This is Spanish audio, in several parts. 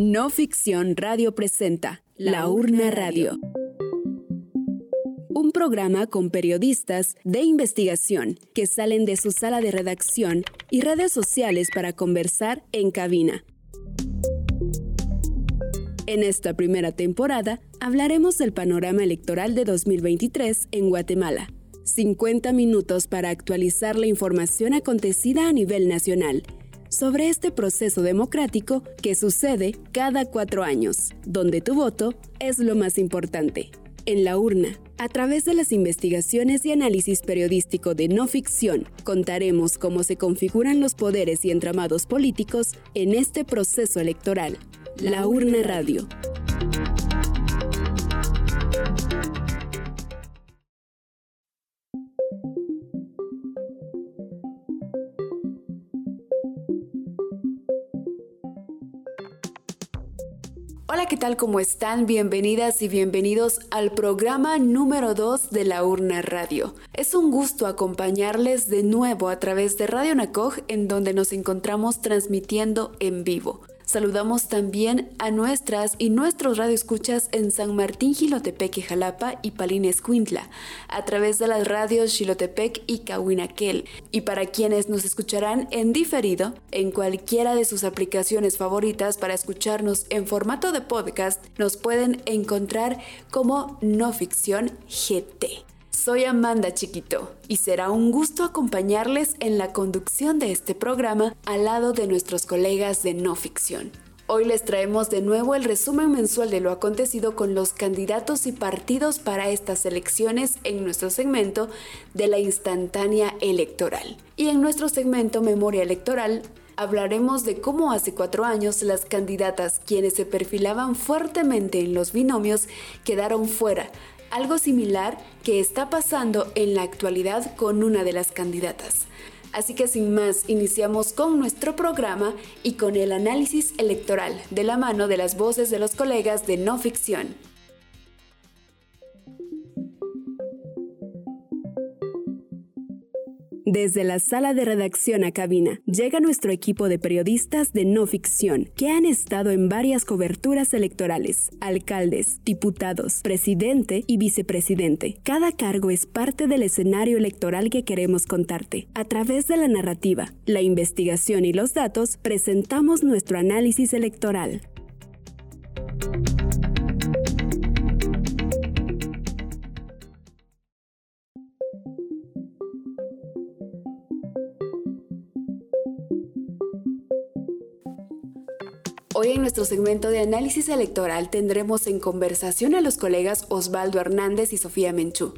No Ficción Radio presenta La Urna Radio. Un programa con periodistas de investigación que salen de su sala de redacción y redes sociales para conversar en cabina. En esta primera temporada hablaremos del panorama electoral de 2023 en Guatemala. 50 minutos para actualizar la información acontecida a nivel nacional sobre este proceso democrático que sucede cada cuatro años, donde tu voto es lo más importante. En la urna, a través de las investigaciones y análisis periodístico de no ficción, contaremos cómo se configuran los poderes y entramados políticos en este proceso electoral. La urna radio. Hola, ¿qué tal? ¿Cómo están? Bienvenidas y bienvenidos al programa número 2 de la Urna Radio. Es un gusto acompañarles de nuevo a través de Radio Nacoj en donde nos encontramos transmitiendo en vivo. Saludamos también a nuestras y nuestros radioescuchas en San Martín, Gilotepec Jalapa y Palines Cuintla, a través de las radios Xilotepec y Cahuinaquel. Y para quienes nos escucharán en diferido, en cualquiera de sus aplicaciones favoritas para escucharnos en formato de podcast, nos pueden encontrar como No Ficción GT. Soy Amanda Chiquito y será un gusto acompañarles en la conducción de este programa al lado de nuestros colegas de no ficción. Hoy les traemos de nuevo el resumen mensual de lo acontecido con los candidatos y partidos para estas elecciones en nuestro segmento de la instantánea electoral. Y en nuestro segmento Memoria Electoral hablaremos de cómo hace cuatro años las candidatas quienes se perfilaban fuertemente en los binomios quedaron fuera algo similar que está pasando en la actualidad con una de las candidatas. Así que sin más, iniciamos con nuestro programa y con el análisis electoral de la mano de las voces de los colegas de no ficción. Desde la sala de redacción a cabina, llega nuestro equipo de periodistas de no ficción, que han estado en varias coberturas electorales, alcaldes, diputados, presidente y vicepresidente. Cada cargo es parte del escenario electoral que queremos contarte. A través de la narrativa, la investigación y los datos, presentamos nuestro análisis electoral. Hoy en nuestro segmento de análisis electoral tendremos en conversación a los colegas Osvaldo Hernández y Sofía Menchú,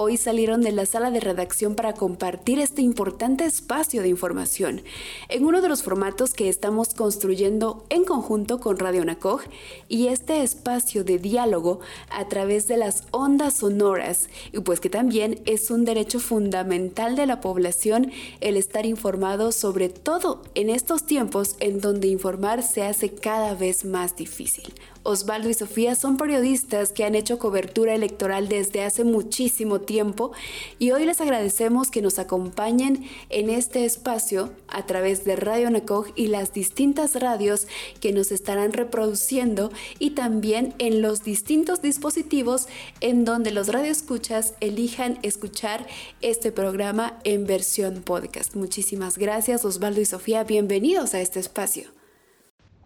hoy salieron de la sala de redacción para compartir este importante espacio de información en uno de los formatos que estamos construyendo en conjunto con Radio Nacoj y este espacio de diálogo a través de las ondas sonoras y pues que también es un derecho fundamental de la población el estar informado sobre todo en estos tiempos en donde informar se hace cada vez más difícil. Osvaldo y Sofía son periodistas que han hecho cobertura electoral desde hace muchísimo tiempo y hoy les agradecemos que nos acompañen en este espacio a través de Radio Nacoj y las distintas radios que nos estarán reproduciendo y también en los distintos dispositivos en donde los radioescuchas elijan escuchar este programa en versión podcast. Muchísimas gracias Osvaldo y Sofía, bienvenidos a este espacio.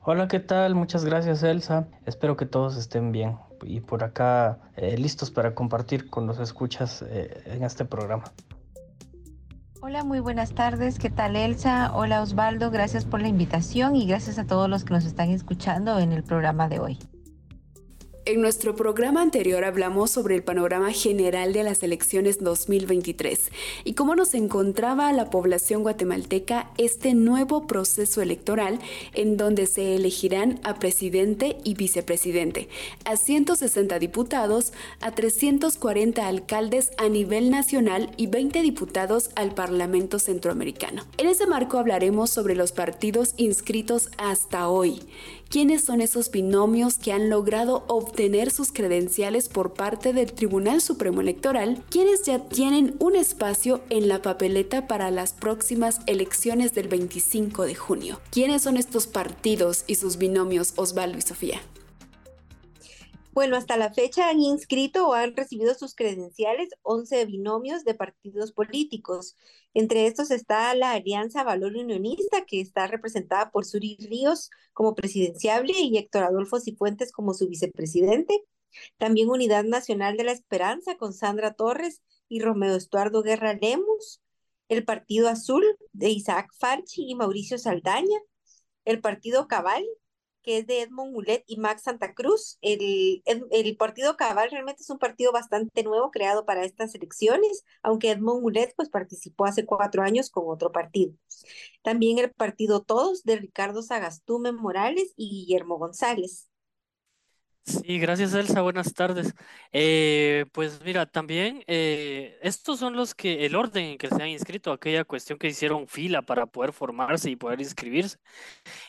Hola, ¿qué tal? Muchas gracias Elsa. Espero que todos estén bien y por acá eh, listos para compartir con los escuchas eh, en este programa. Hola, muy buenas tardes. ¿Qué tal Elsa? Hola Osvaldo, gracias por la invitación y gracias a todos los que nos están escuchando en el programa de hoy. En nuestro programa anterior hablamos sobre el panorama general de las elecciones 2023 y cómo nos encontraba la población guatemalteca este nuevo proceso electoral en donde se elegirán a presidente y vicepresidente, a 160 diputados, a 340 alcaldes a nivel nacional y 20 diputados al Parlamento Centroamericano. En ese marco hablaremos sobre los partidos inscritos hasta hoy quiénes son esos binomios que han logrado obtener sus credenciales por parte del Tribunal Supremo Electoral, quienes ya tienen un espacio en la papeleta para las próximas elecciones del 25 de junio. ¿Quiénes son estos partidos y sus binomios, Osvaldo y Sofía? Bueno, hasta la fecha han inscrito o han recibido sus credenciales 11 binomios de partidos políticos. Entre estos está la Alianza Valor Unionista, que está representada por Suri Ríos como presidenciable y Héctor Adolfo Cifuentes como su vicepresidente. También Unidad Nacional de la Esperanza con Sandra Torres y Romeo Estuardo Guerra Lemus. El Partido Azul de Isaac Farchi y Mauricio Saldaña. El Partido Cabal que es de Edmond Mulet y Max Santa Cruz. El, el, partido Cabal realmente es un partido bastante nuevo creado para estas elecciones, aunque Edmond Mulet pues participó hace cuatro años con otro partido. También el partido Todos de Ricardo Sagastume Morales y Guillermo González. Sí, gracias Elsa, buenas tardes. Eh, pues mira, también eh, estos son los que, el orden en que se han inscrito, aquella cuestión que hicieron fila para poder formarse y poder inscribirse.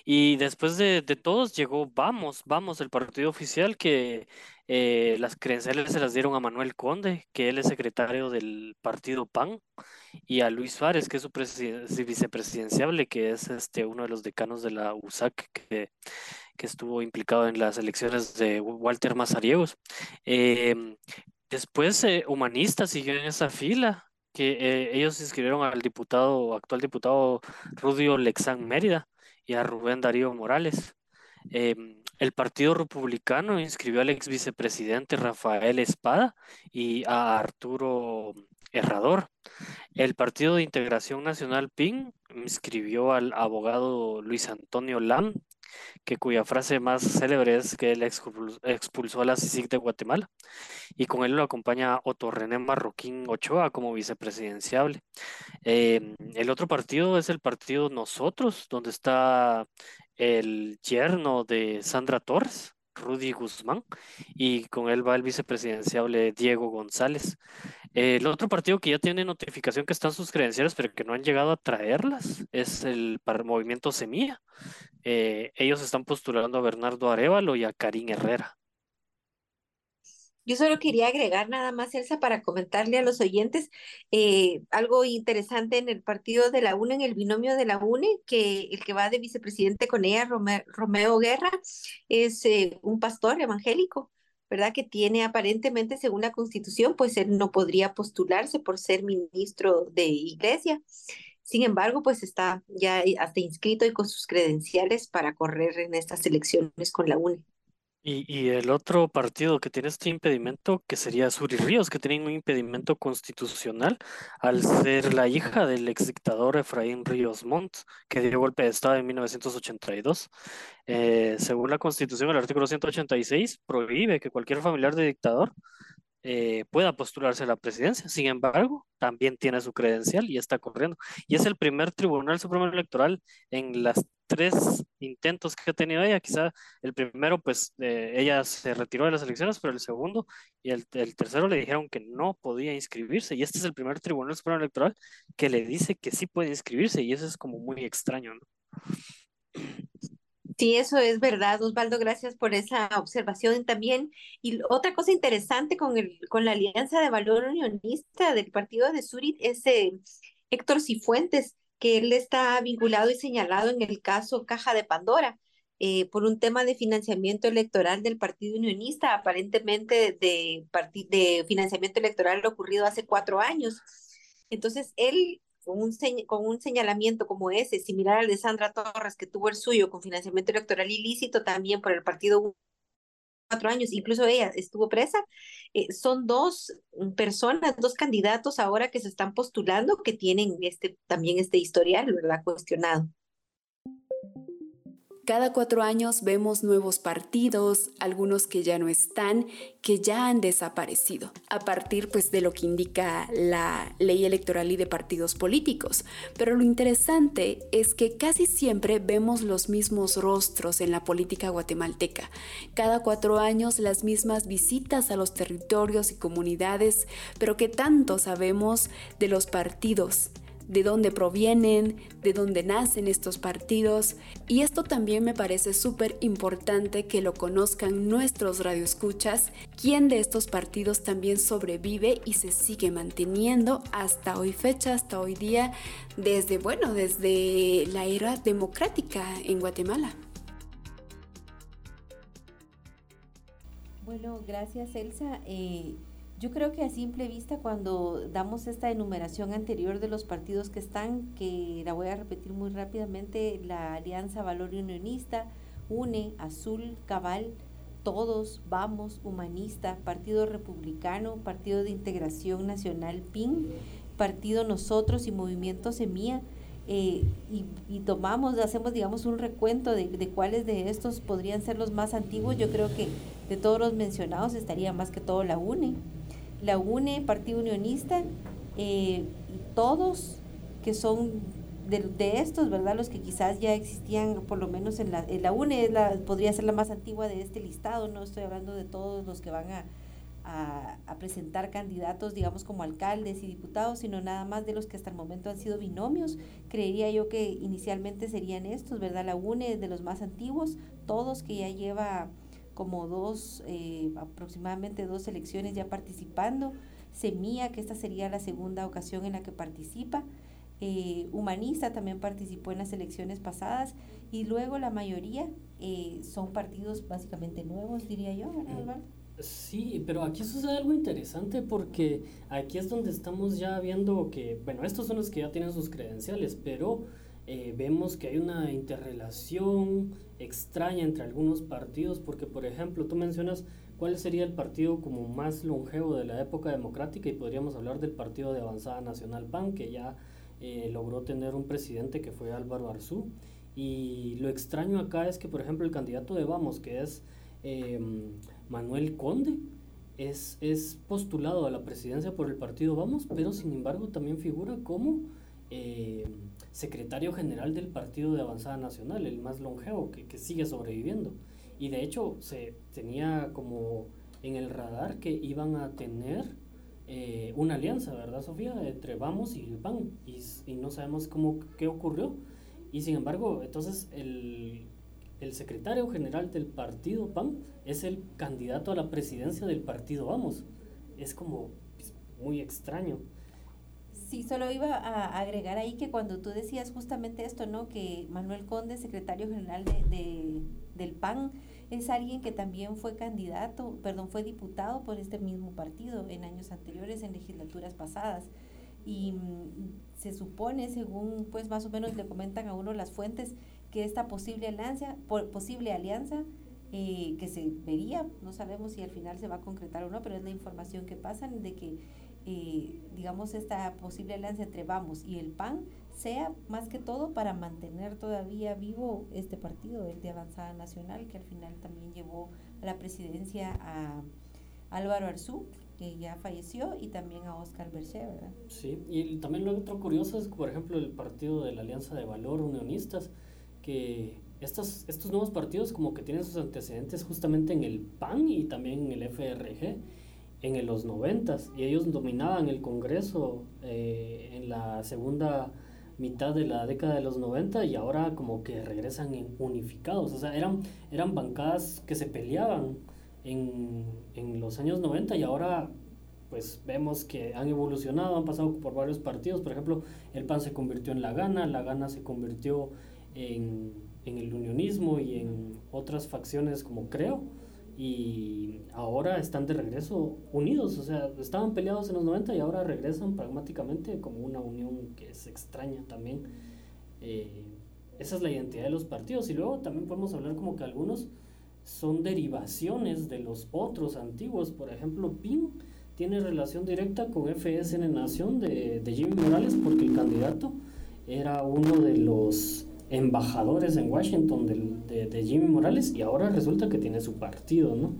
Y después de, todos llegó Vamos, Vamos, el partido oficial que eh, las credenciales se las dieron a Manuel Conde, que él es secretario del partido PAN, y a Luis Suárez, que es su vicepresidenciable, que es este, uno de los decanos de la USAC, que que estuvo implicado en las elecciones de Walter Mazariegos. Em, después, eh, Humanista siguió en esa fila, que eh, ellos inscribieron al diputado, actual diputado Rudio Lexán Mérida y a Rubén Darío Morales. Em, el Partido Republicano inscribió al ex vicepresidente Rafael Espada y a Arturo Herrador. El Partido de Integración Nacional PIN inscribió al abogado Luis Antonio Lam que cuya frase más célebre es que él expulsó a la CICIG de Guatemala y con él lo acompaña Otto René Marroquín Ochoa como vicepresidenciable. Em, el otro partido es el partido Nosotros, donde está el yerno de Sandra Torres, Rudy Guzmán, y con él va el vicepresidenciable Diego González. El otro partido que ya tiene notificación que están sus credenciales, pero que no han llegado a traerlas, es el Movimiento Semilla. Eh, ellos están postulando a Bernardo Arevalo y a Karim Herrera. Yo solo quería agregar nada más, Elsa, para comentarle a los oyentes eh, algo interesante en el partido de la UNE, en el binomio de la UNE, que el que va de vicepresidente con ella, Romeo Guerra, es eh, un pastor evangélico, ¿verdad? Que tiene aparentemente, según la constitución, pues él no podría postularse por ser ministro de iglesia. Sin embargo, pues está ya hasta inscrito y con sus credenciales para correr en estas elecciones con la UNE. Y, el otro partido que tiene este impedimento, que sería Suri Ríos, que tiene un impedimento constitucional al ser la hija del ex dictador Efraín Ríos Montt, que dio golpe de Estado en 1982. Eh, según la Constitución, el artículo 186 prohíbe que cualquier familiar de dictador eh, pueda postularse a la presidencia. Sin embargo, también tiene su credencial y está corriendo. Y es el primer Tribunal Supremo Electoral en las tres intentos que ha tenido ella. Quizá el primero, pues eh, ella se retiró de las elecciones, pero el segundo y el, tercero le dijeron que no podía inscribirse. Y este es el primer Tribunal Supremo Electoral que le dice que sí puede inscribirse y eso es como muy extraño, ¿no? Sí, eso es verdad, Osvaldo, gracias por esa observación también. Y otra cosa interesante con, el, con la Alianza de Valor Unionista del Partido de Surit es eh, Héctor Cifuentes, que él está vinculado y señalado en el caso Caja de Pandora. Eh, por un tema de financiamiento electoral del Partido Unionista, aparentemente de, de financiamiento electoral ocurrido hace cuatro años. Entonces, él con un, con un señalamiento como ese, similar al de Sandra Torres, que tuvo el suyo con financiamiento electoral ilícito también por el partido cuatro años, incluso ella estuvo presa, eh, son dos personas, dos candidatos ahora que se están postulando que tienen este, también este historial, ¿verdad? Cuestionado. Cada cuatro años vemos nuevos partidos, algunos que ya no están, que ya han desaparecido, a partir pues de lo que indica la ley electoral y de partidos políticos. Pero lo interesante es que casi siempre vemos los mismos rostros en la política guatemalteca. Cada cuatro años las mismas visitas a los territorios y comunidades, pero que tanto sabemos de los partidos de dónde provienen, de dónde nacen estos partidos. Y esto también me parece súper importante que lo conozcan nuestros radioescuchas, quién de estos partidos también sobrevive y se sigue manteniendo hasta hoy fecha, hasta hoy día, desde, bueno, desde la era democrática en Guatemala. Bueno, gracias Elsa. Eh, yo creo que a simple vista cuando damos esta enumeración anterior de los partidos que están, que la voy a repetir muy rápidamente, la Alianza Valor Unionista, UNE, Azul, Cabal, Todos, Vamos, Humanista, Partido Republicano, Partido de Integración Nacional, PIN, Partido Nosotros y Movimiento Semilla, eh, y, tomamos, hacemos, digamos, un recuento de, de, cuáles de estos podrían ser los más antiguos, yo creo que de todos los mencionados estaría más que todo la UNE la UNE, Partido Unionista, eh, todos que son de, estos, ¿verdad? Los que quizás ya existían, por lo menos en la, la UNE, la, podría ser la más antigua de este listado, no estoy hablando de todos los que van a, a, presentar candidatos, digamos, como alcaldes y diputados, sino nada más de los que hasta el momento han sido binomios. Creería yo que inicialmente serían estos, ¿verdad? La UNE de los más antiguos, todos que ya lleva como dos, eh, aproximadamente dos elecciones ya participando. Semilla, que esta sería la segunda ocasión en la que participa. Eh, Humanista también participó en las elecciones pasadas y luego la mayoría eh, son partidos básicamente nuevos, diría yo, Sí, pero aquí sucede algo interesante porque aquí es donde estamos ya viendo que, bueno, estos son los que ya tienen sus credenciales, pero eh, vemos que hay una interrelación extraña entre algunos partidos, porque por ejemplo tú mencionas cuál sería el partido como más longevo de la época democrática y podríamos hablar del Partido de Avanzada Nacional PAN, que ya eh, logró tener un presidente que fue Álvaro Arzú. Y lo extraño acá es que, por ejemplo, el candidato de Vamos, que es em, Manuel Conde, es, es postulado a la presidencia por el partido Vamos, pero sin embargo también figura como... Eh, secretario general del Partido de Avanzada Nacional, el más longevo, que, que sigue sobreviviendo. Y de hecho se tenía como en el radar que iban a tener eh, una alianza, ¿verdad, Sofía? Entre Vamos y el PAN. Y, y, no sabemos cómo, qué ocurrió. Y sin embargo, entonces el, el secretario general del partido PAN es el candidato a la presidencia del partido Vamos. Es como pues, muy extraño. Sí, solo iba a agregar ahí que cuando tú decías justamente esto, ¿no? Que Manuel Conde, secretario general de, del PAN, es alguien que también fue candidato, perdón, fue diputado por este mismo partido en años anteriores, en legislaturas pasadas. Y mm, se supone, según pues más o menos le comentan a uno las fuentes, que esta posible alianza, posible alianza eh, que se vería, no sabemos si al final se va a concretar o no, pero es la información que pasan de que eh, digamos, esta posible alianza entre Vamos y el PAN sea más que todo para mantener todavía vivo este partido, el de Avanzada Nacional, que al final también llevó a la presidencia a Álvaro Arzú, que ya falleció, y también a Oscar Berché, ¿verdad? Sí, y también lo otro curioso es, por ejemplo, el partido de la Alianza de Valor Unionistas, que estos, estos nuevos partidos como que tienen sus antecedentes justamente en el PAN y también en el FRG, en los noventas y ellos dominaban el Congreso eh, en la segunda mitad de la década de los 90 y ahora como que regresan unificados. O sea, eran, eran bancadas que se peleaban en, en los años 90 y ahora pues vemos que han evolucionado, han pasado por varios partidos. Por ejemplo, el PAN se convirtió en la Gana, la Gana se convirtió en, en el unionismo y en otras facciones como Creo y ahora están de regreso unidos, o sea, estaban peleados en los 90 y ahora regresan pragmáticamente como una unión que es extraña también. Eh, esa es la identidad de los partidos y luego también podemos hablar como que algunos son derivaciones de los otros antiguos, por ejemplo, PIN tiene relación directa con FSN Nación de, de Jimmy Morales porque el candidato era uno de los embajadores en Washington de, de, Jimmy Morales y ahora resulta que tiene su partido, ¿no?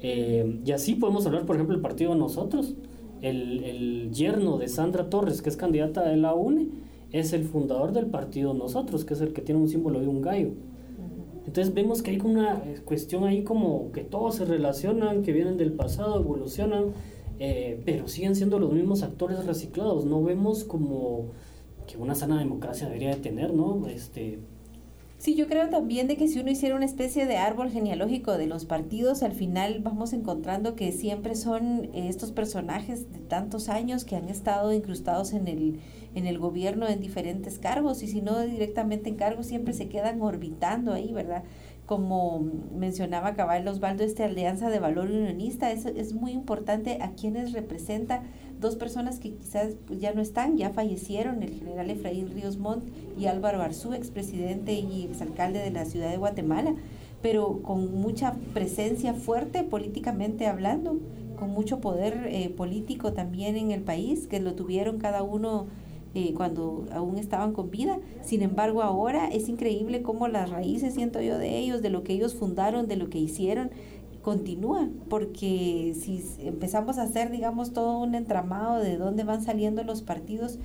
Eh, y así podemos hablar, por ejemplo, el partido Nosotros, el, el, yerno de Sandra Torres, que es candidata de la UNE, es el fundador del partido Nosotros, que es el que tiene un símbolo de un gallo. Entonces vemos que hay una cuestión ahí como que todos se relacionan, que vienen del pasado, evolucionan, eh, pero siguen siendo los mismos actores reciclados. No vemos como que una sana democracia debería de tener, ¿no? Este, Sí, yo creo también de que si uno hiciera una especie de árbol genealógico de los partidos, al final vamos encontrando que siempre son estos personajes de tantos años que han estado incrustados en el, en el gobierno en diferentes cargos y si no directamente en cargos siempre se quedan orbitando ahí, ¿verdad? Como mencionaba Cabal Osvaldo, esta alianza de valor unionista es, es muy importante a quienes representa dos personas que quizás pues, ya no están, ya fallecieron, el general Efraín Ríos Montt y Álvaro Arzú, expresidente y exalcalde de la ciudad de Guatemala, pero con mucha presencia fuerte políticamente hablando, con mucho poder eh, político también en el país, que lo tuvieron cada uno eh, cuando aún estaban con vida. Sin embargo, ahora es increíble cómo las raíces, siento yo, de ellos, de lo que ellos fundaron, de lo que hicieron, continúa, porque si empezamos a hacer, digamos, todo un entramado de dónde van saliendo los partidos,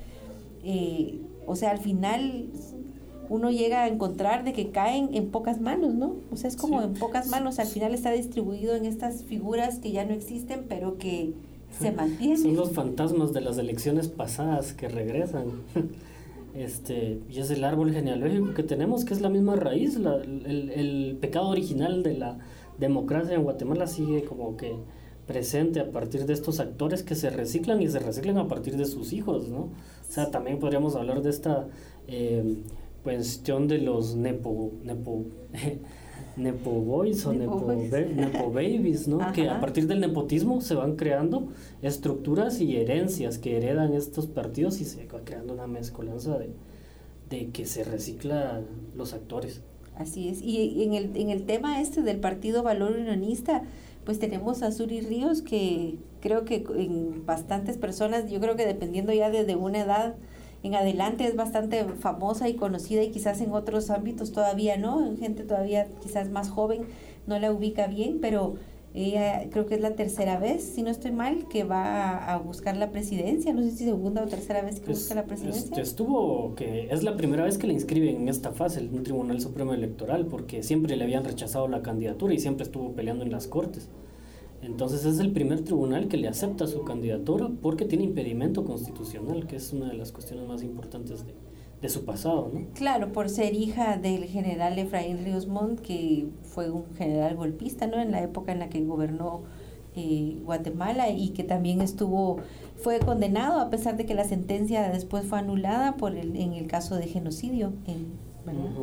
eh, o sea, al final uno llega a encontrar de que caen en pocas manos, ¿no? O sea, es como en pocas manos, al final está distribuido en estas figuras que ya no existen, pero que se mantienen. Son los fantasmas de las elecciones pasadas que regresan. Este, y es el árbol genealógico que tenemos, que es la misma raíz, la, el, el pecado original de la, democracia en Guatemala sigue como que presente a partir de estos actores que se reciclan y se reciclan a partir de sus hijos, ¿no? O sea, también podríamos hablar de esta eh, cuestión de los nepo, nepo, nepo boys o nepo, babies, ¿no? Que a partir del nepotismo se van creando estructuras y herencias que heredan estos partidos y se va creando una mezcolanza de, de que se recicla los actores. Así es. Y en el, en el tema este del Partido Valor Unionista, pues tenemos a Suri Ríos que creo que en bastantes personas, yo creo que dependiendo ya de, una edad en adelante es bastante famosa y conocida y quizás en otros ámbitos todavía no, en gente todavía quizás más joven no la ubica bien, pero ella creo que es la tercera vez, si no estoy mal, que va a, buscar la presidencia. No sé si segunda o tercera vez que busca la presidencia. estuvo que es la primera vez que le inscriben en esta fase el Tribunal Supremo Electoral, porque siempre le habían rechazado la candidatura y siempre estuvo peleando en las cortes. Entonces es el primer tribunal que le acepta su candidatura porque tiene impedimento constitucional, que es una de las cuestiones más importantes de, de su pasado, ¿no? Claro, por ser hija del general Efraín Ríos Montt, que fue un general golpista, ¿no? En la época en la que gobernó eh, Guatemala y que también estuvo, fue condenado a pesar de que la sentencia después fue anulada por el, en el caso de genocidio.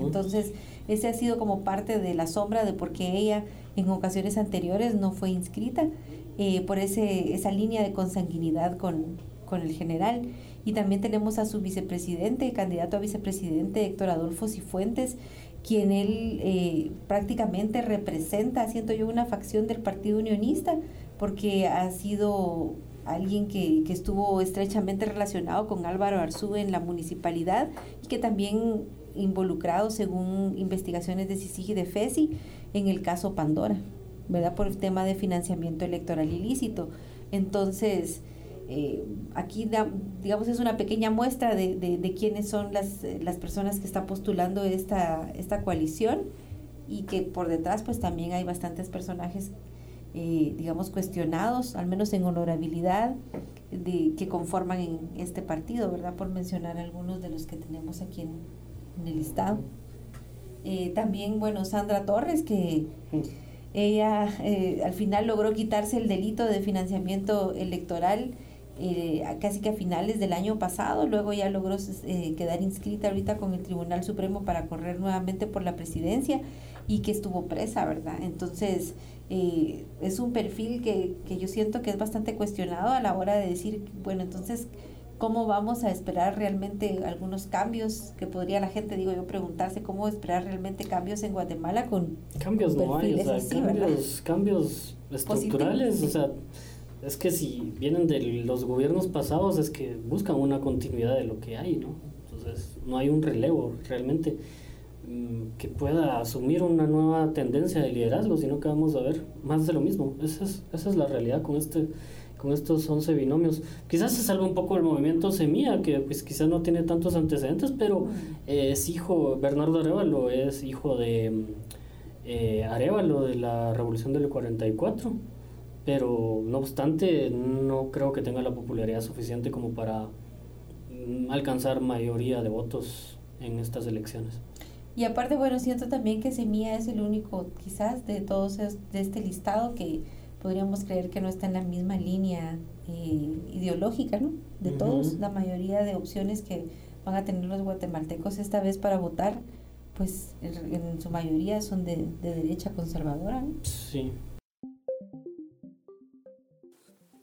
Entonces, ese ha sido como parte de la sombra de por qué ella en ocasiones anteriores no fue inscrita eh, por ese, esa línea de consanguinidad con, con el general. Y también tenemos a su vicepresidente, candidato a vicepresidente, Héctor Adolfo Cifuentes, quien él eh, prácticamente representa, siento yo, una facción del Partido Unionista, porque ha sido alguien que, que, estuvo estrechamente relacionado con Álvaro Arzú en la municipalidad y que también involucrado, según investigaciones de CICIG y de FESI, en el caso Pandora, ¿verdad? Por el tema de financiamiento electoral ilícito. Entonces, eh, aquí, digamos, es una pequeña muestra de, de, quiénes son las, las, personas que están postulando esta, esta coalición y que por detrás pues también hay bastantes personajes, eh, digamos, cuestionados, al menos en honorabilidad, de, que conforman en este partido, ¿verdad? Por mencionar algunos de los que tenemos aquí en, el listado. Eh, también, bueno, Sandra Torres, que... Ella al final logró quitarse el delito de financiamiento electoral eh, casi que a finales del año pasado, luego ya logró eh, quedar inscrita ahorita con el Tribunal Supremo para correr nuevamente por la presidencia y que estuvo presa, ¿verdad? Entonces, eh, es un perfil que, que yo siento que es bastante cuestionado a la hora de decir, bueno, entonces, ¿cómo vamos a esperar realmente algunos cambios que podría la gente, digo yo, preguntarse cómo esperar realmente cambios en Guatemala con... Cambios no hay, o sea, cambios, cambios estructurales, o sea es que si vienen de los gobiernos pasados es que buscan una continuidad de lo que hay, ¿no? Entonces no hay un relevo realmente mm, que pueda asumir una nueva tendencia de liderazgo, sino que vamos a ver más de lo mismo. Esa es, esa es la realidad con este con estos 11 binomios. Quizás se salve un poco el movimiento Semilla, que pues quizás no tiene tantos antecedentes, pero es hijo, Bernardo Arevalo es hijo de eh, Arevalo de la Revolución del 44 pero no obstante no creo que tenga la popularidad suficiente como para mm, alcanzar mayoría de votos en estas elecciones. Y aparte, bueno, siento también que Semilla es el único, quizás, de todos de este listado que podríamos creer que no está en la misma línea eh, ideológica, ¿no? De todos, la mayoría de opciones que van a tener los guatemaltecos esta vez para votar, pues en, su mayoría son de, de derecha conservadora, ¿no? Sí.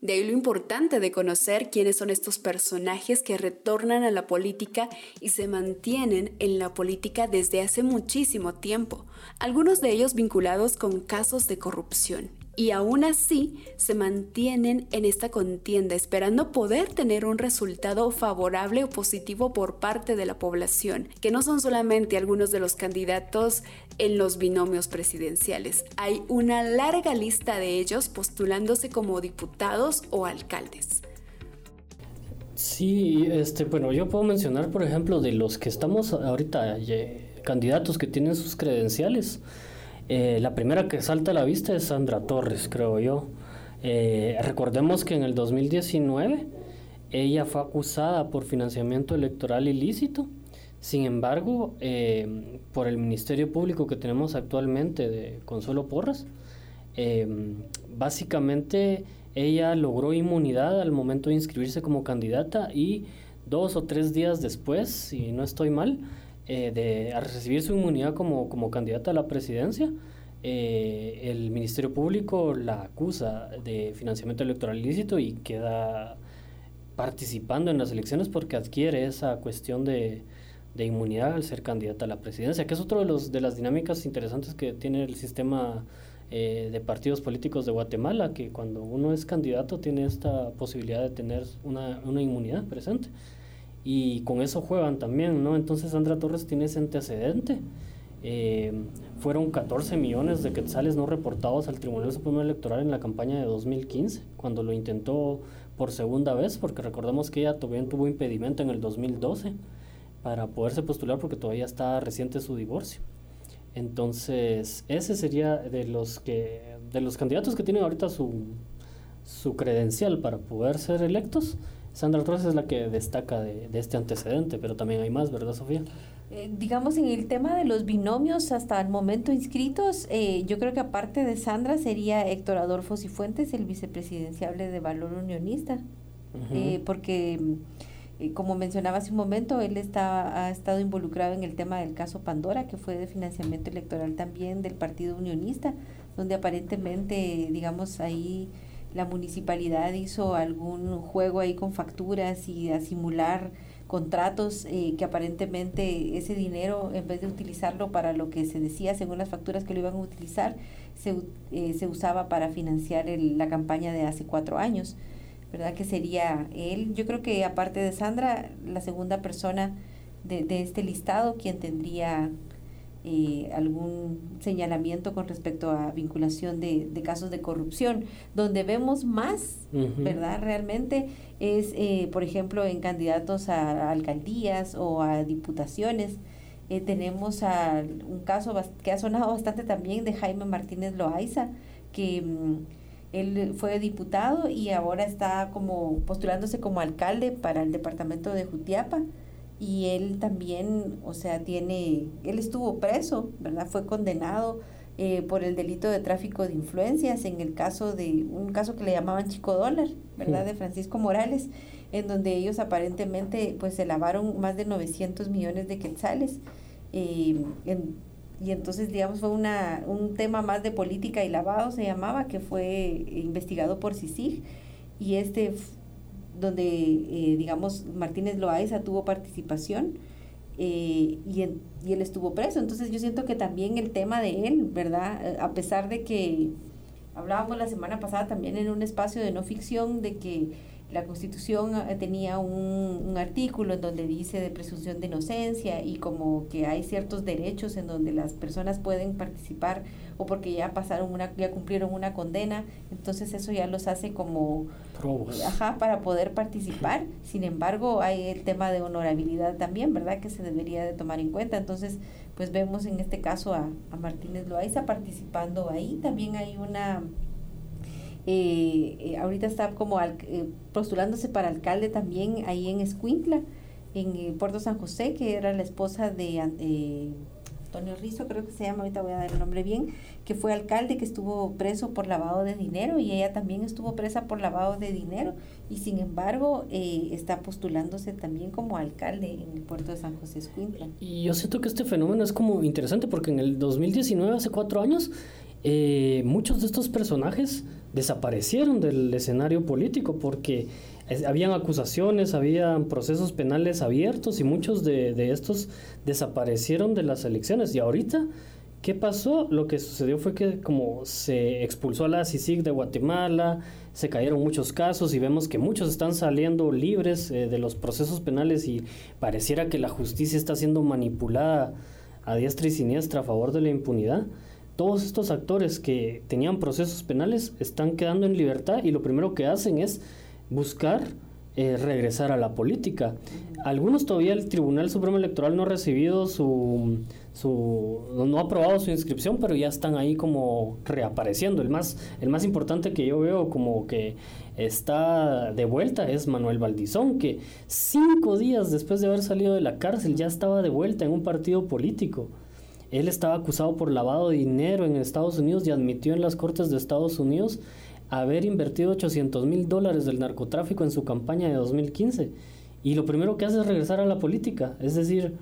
De ahí lo importante de conocer quiénes son estos personajes que retornan a la política y se mantienen en la política desde hace muchísimo tiempo, algunos de ellos vinculados con casos de corrupción y aún así se mantienen en esta contienda esperando poder tener un resultado favorable o positivo por parte de la población, que no son solamente algunos de los candidatos en los binomios presidenciales, hay una larga lista de ellos postulándose como diputados o alcaldes. Sí, este, bueno, yo puedo mencionar, por ejemplo, de los que estamos ahorita, candidatos que tienen sus credenciales. Eh, la primera que salta a la vista es Sandra Torres, creo yo. Eh, recordemos que en el 2019 ella fue acusada por financiamiento electoral ilícito. Sin embargo, eh, por el Ministerio Público que tenemos actualmente de Consuelo Porras, básicamente ella logró inmunidad al momento de inscribirse como candidata y dos o tres días después, si no estoy mal, eh, de recibir su inmunidad como, como candidata a la presidencia, eh, el Ministerio Público la acusa de financiamiento electoral ilícito y queda participando en las elecciones porque adquiere esa cuestión de, de inmunidad al ser candidata a la presidencia, que es otro de, los, de las dinámicas interesantes que tiene el sistema eh, de partidos políticos de Guatemala, que cuando uno es candidato tiene esta posibilidad de tener una, una inmunidad presente y con eso juegan también, ¿no? Entonces Sandra Torres tiene ese antecedente. Eh, fueron 14 millones de quetzales no reportados al Tribunal Supremo Electoral en la campaña de 2015, cuando lo intentó por segunda vez, porque recordemos que ella también tuvo impedimento en el 2012 para poderse postular porque todavía está reciente su divorcio. Entonces, ese sería de los que de los candidatos que tienen ahorita su, su credencial para poder ser electos, Sandra Torres es la que destaca de, este antecedente, pero también hay más, ¿verdad, Sofía? Eh, digamos, en el tema de los binomios hasta el momento inscritos, eh, yo creo que aparte de Sandra sería Héctor Adolfo Cifuentes, el vicepresidenciable de Valor Unionista, eh, porque, como mencionaba hace un momento, él está, ha estado involucrado en el tema del caso Pandora, que fue de financiamiento electoral también del Partido Unionista, donde aparentemente, digamos, ahí la municipalidad hizo algún juego ahí con facturas y a simular contratos eh, que aparentemente ese dinero, en vez de utilizarlo para lo que se decía según las facturas que lo iban a utilizar, se, eh, se usaba para financiar la campaña de hace cuatro años, ¿verdad? Que sería él. Yo creo que aparte de Sandra, la segunda persona de, de este listado, quien tendría eh, algún señalamiento con respecto a vinculación de, casos de corrupción. Donde vemos más, ¿verdad? Realmente es, eh, por ejemplo, en candidatos a, alcaldías o a diputaciones. Eh, tenemos a, un caso que ha sonado bastante también de Jaime Martínez Loaiza, que mm, él fue diputado y ahora está como postulándose como alcalde para el departamento de Jutiapa y él también, o sea, tiene, él estuvo preso, ¿verdad? Fue condenado eh, por el delito de tráfico de influencias en el caso de, un caso que le llamaban Chico Dólar, ¿verdad? De Francisco Morales, en donde ellos aparentemente pues se lavaron más de 900 millones de quetzales. Eh, y entonces, digamos, fue una, un tema más de política y lavado, se llamaba, que fue investigado por CICIG. Y este donde, eh, digamos, Martínez Loaiza tuvo participación eh, y, y, él estuvo preso. Entonces yo siento que también el tema de él, ¿verdad? A pesar de que hablábamos la semana pasada también en un espacio de no ficción de que la Constitución eh, tenía un, artículo en donde dice de presunción de inocencia y como que hay ciertos derechos en donde las personas pueden participar o porque ya pasaron una ya cumplieron una condena, entonces eso ya los hace como ajá, para poder participar. Sin embargo, hay el tema de honorabilidad también, ¿verdad? Que se debería de tomar en cuenta. Entonces, pues vemos en este caso a, a Martínez Loaiza participando ahí. También hay una eh, eh, ahorita está como eh, postulándose para alcalde también ahí en Escuintla, en el Puerto San José, que era la esposa de eh, Antonio Rizo, creo que se llama, ahorita voy a dar el nombre bien, que fue alcalde, que estuvo preso por lavado de dinero y ella también estuvo presa por lavado de dinero y sin embargo eh, está postulándose también como alcalde en el puerto de San José Escuintla. Y yo siento que este fenómeno es como interesante porque en el 2019, hace cuatro años, eh, muchos de estos personajes desaparecieron del escenario político porque habían acusaciones, habían procesos penales abiertos y muchos de, estos desaparecieron de las elecciones. Y ahorita, ¿qué pasó? Lo que sucedió fue que como se expulsó a la CICIG de Guatemala, se cayeron muchos casos y vemos que muchos están saliendo libres eh, de los procesos penales y pareciera que la justicia está siendo manipulada a diestra y siniestra a favor de la impunidad todos estos actores que tenían procesos penales están quedando en libertad y lo primero que hacen es buscar eh, regresar a la política. Algunos todavía el Tribunal Supremo Electoral no ha recibido su, su, no ha aprobado su inscripción, pero ya están ahí como reapareciendo. El más, el más importante que yo veo como que está de vuelta es Manuel Valdizón, que cinco días después de haber salido de la cárcel ya estaba de vuelta en un partido político. Él estaba acusado por lavado de dinero en Estados Unidos y admitió en las cortes de Estados Unidos haber invertido 800 mil dólares del narcotráfico en su campaña de 2015. Y lo primero que hace es regresar a la política. Es decir,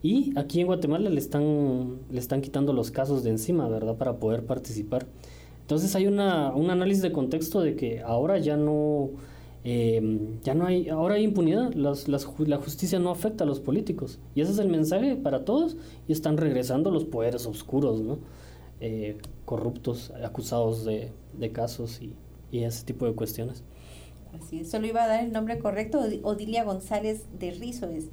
y aquí en Guatemala le están, le están quitando los casos de encima, ¿verdad? Para poder participar. Entonces hay una, un análisis de contexto de que ahora ya no, eh, ya no hay, ahora hay impunidad, las, las, la justicia no afecta a los políticos. Y ese es el mensaje para todos y están regresando los poderes oscuros, ¿no? Eh, corruptos acusados de, de casos y, ese tipo de cuestiones. Así es, solo iba a dar el nombre correcto, Odilia González de Rizo es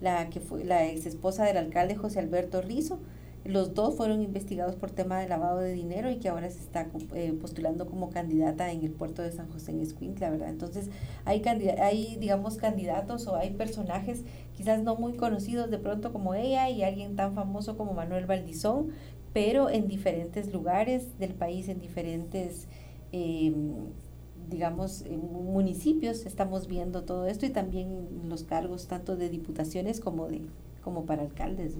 la que fue la ex esposa del alcalde José Alberto Rizo. Los dos fueron investigados por tema de lavado de dinero y que ahora se está eh, postulando como candidata en el puerto de San José en Escuintla, ¿verdad? Entonces, hay, hay, digamos, candidatos o hay personajes quizás no muy conocidos de pronto como ella y alguien tan famoso como Manuel Valdizón, pero en diferentes lugares del país, en diferentes, em, digamos, municipios estamos viendo todo esto y también los cargos tanto de diputaciones como, de, como para alcaldes.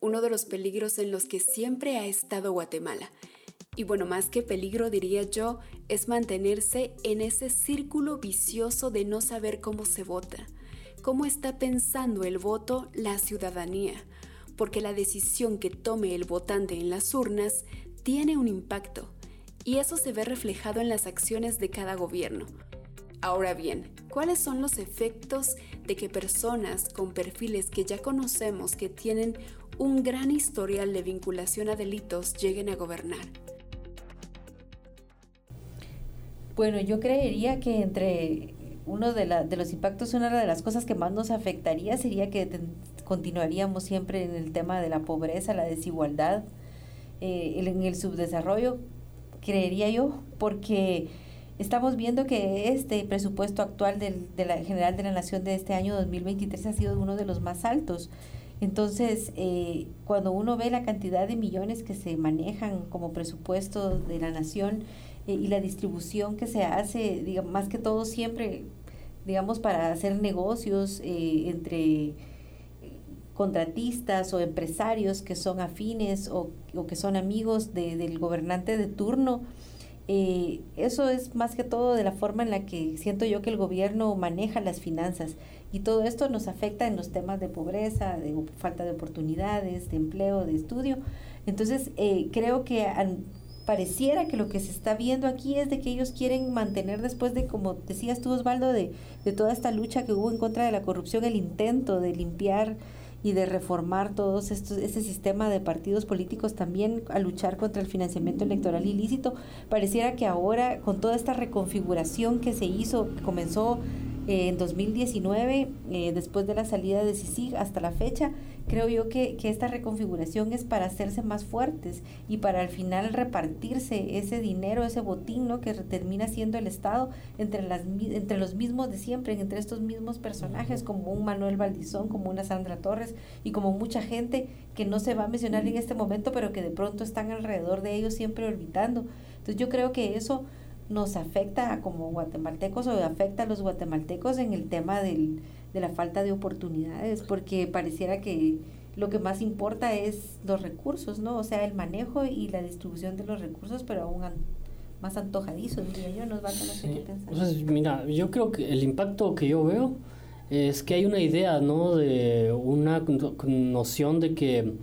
Uno de los peligros en los que siempre ha estado Guatemala y bueno, más que peligro diría yo, es mantenerse en ese círculo vicioso de no saber cómo se vota, cómo está pensando el voto la ciudadanía, porque la decisión que tome el votante en las urnas tiene un impacto, y eso se ve reflejado en las acciones de cada gobierno. Ahora bien, ¿cuáles son los efectos de que personas con perfiles que ya conocemos que tienen un gran historial de vinculación a delitos lleguen a gobernar? Bueno, yo creería que entre uno de, la, de los impactos, una de las cosas que más nos afectaría sería que continuaríamos siempre en el tema de la pobreza, la desigualdad, eh, en el subdesarrollo, creería yo, porque estamos viendo que este presupuesto actual del, de la General de la Nación de este año 2023 ha sido uno de los más altos. Entonces, eh, cuando uno ve la cantidad de millones que se manejan como presupuesto de la nación, eh, y la distribución que se hace, digamos, más que todo siempre, digamos, para hacer negocios eh, entre contratistas o empresarios que son afines o, que son amigos del gobernante de turno. Eh, eso es más que todo de la forma en la que siento yo que el gobierno maneja las finanzas y todo esto nos afecta en los temas de pobreza, de falta de oportunidades, de empleo, de estudio. Entonces, creo que pareciera que lo que se está viendo aquí es de que ellos quieren mantener después de, como decías tú Osvaldo, de, de toda esta lucha que hubo en contra de la corrupción, el intento de limpiar y de reformar todo ese sistema de partidos políticos también a luchar contra el financiamiento electoral ilícito. Pareciera que ahora con toda esta reconfiguración que se hizo, que comenzó eh, en 2019, eh, después de la salida de CICIG hasta la fecha, creo yo que, que, esta reconfiguración es para hacerse más fuertes y para al final repartirse ese dinero, ese botín ¿no? que termina siendo el Estado entre, las, entre los mismos de siempre, entre estos mismos personajes como un Manuel Valdizón, como una Sandra Torres y como mucha gente que no se va a mencionar en este momento, pero que de pronto están alrededor de ellos siempre orbitando. Entonces yo creo que eso nos afecta como guatemaltecos o afecta a los guatemaltecos en el tema del, de la falta de oportunidades, porque pareciera que lo que más importa es los recursos, ¿no? O sea, el manejo y la distribución de los recursos, pero aún más antojadizos, diría yo, nos va a tener que pensar. mira, yo creo que el impacto que yo veo es que hay una idea, ¿no? De una noción de que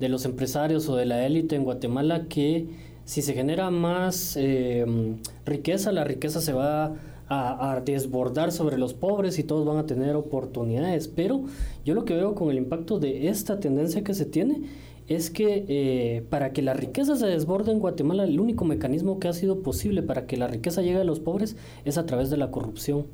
de los empresarios o de la élite en Guatemala que si se genera más eh, riqueza, la riqueza se va a, desbordar sobre los pobres y todos van a tener oportunidades. Pero yo lo que veo con el impacto de esta tendencia que se tiene es que eh, para que la riqueza se desborde en Guatemala, el único mecanismo que ha sido posible para que la riqueza llegue a los pobres es a través de la corrupción.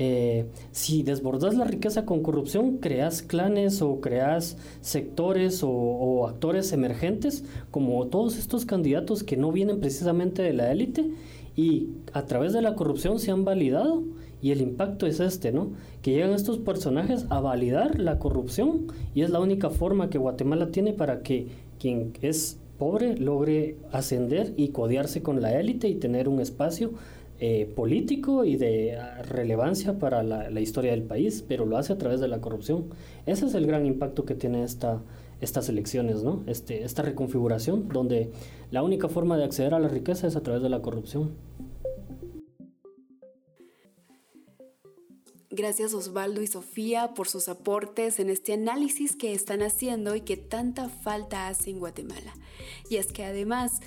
Eh, si desbordas la riqueza con corrupción, creas clanes o creas sectores o, actores emergentes, como todos estos candidatos que no vienen precisamente de la élite y a través de la corrupción se han validado. Y el impacto es este, ¿no? Que llegan estos personajes a validar la corrupción y es la única forma que Guatemala tiene para que quien es pobre logre ascender y codearse con la élite y tener un espacio eh, político y de ah, relevancia para la, historia del país, pero lo hace a través de la corrupción. Ese es el gran impacto que tiene esta, estas elecciones, ¿no? Este, esta reconfiguración, donde la única forma de acceder a la riqueza es a través de la corrupción. Gracias Osvaldo y Sofía por sus aportes en este análisis que están haciendo y que tanta falta hace en Guatemala. Y es que además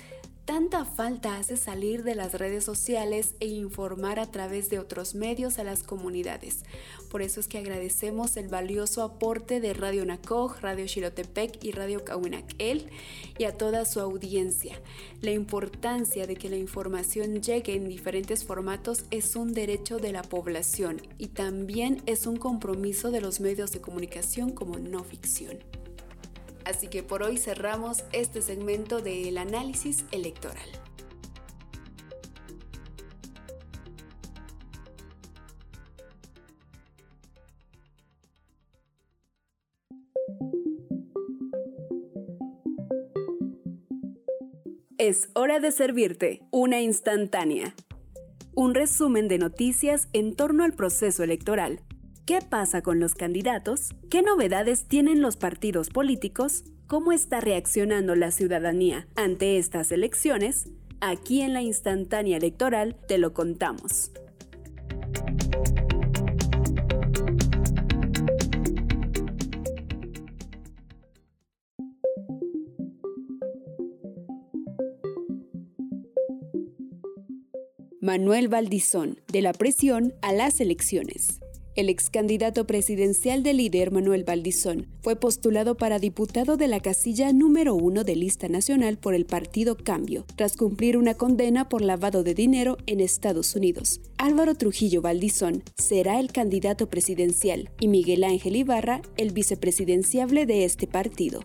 Tanta falta hace salir de las redes sociales e informar a través de otros medios a las comunidades. Por eso es que agradecemos el valioso aporte de Radio Nacoj, Radio Xilotepec y Radio Cahuinaquel y a toda su audiencia. La importancia de que la información llegue en diferentes formatos es un derecho de la población y también es un compromiso de los medios de comunicación como no ficción. Así que por hoy cerramos este segmento del análisis electoral. Es hora de servirte una instantánea. Un resumen de noticias en torno al proceso electoral ¿Qué pasa con los candidatos? ¿Qué novedades tienen los partidos políticos? ¿Cómo está reaccionando la ciudadanía ante estas elecciones? Aquí en la instantánea electoral te lo contamos. Manuel Valdizón, de la presión a las elecciones. El ex candidato presidencial del líder Manuel Valdizón fue postulado para diputado de la casilla número uno de lista nacional por el partido Cambio, tras cumplir una condena por lavado de dinero en Estados Unidos. Álvaro Trujillo Valdizón será el candidato presidencial y Miguel Ángel Ibarra el vicepresidenciable de este partido.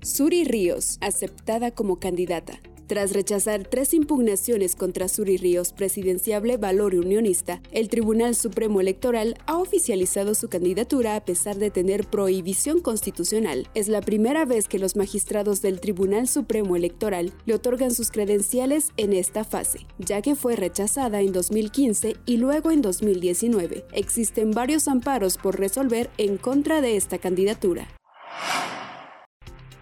Suri Ríos, aceptada como candidata. Tras rechazar tres impugnaciones contra Suri Ríos, presidenciable valor unionista, el Tribunal Supremo Electoral ha oficializado su candidatura a pesar de tener prohibición constitucional. Es la primera vez que los magistrados del Tribunal Supremo Electoral le otorgan sus credenciales en esta fase, ya que fue rechazada en 2015 y luego en 2019. Existen varios amparos por resolver en contra de esta candidatura.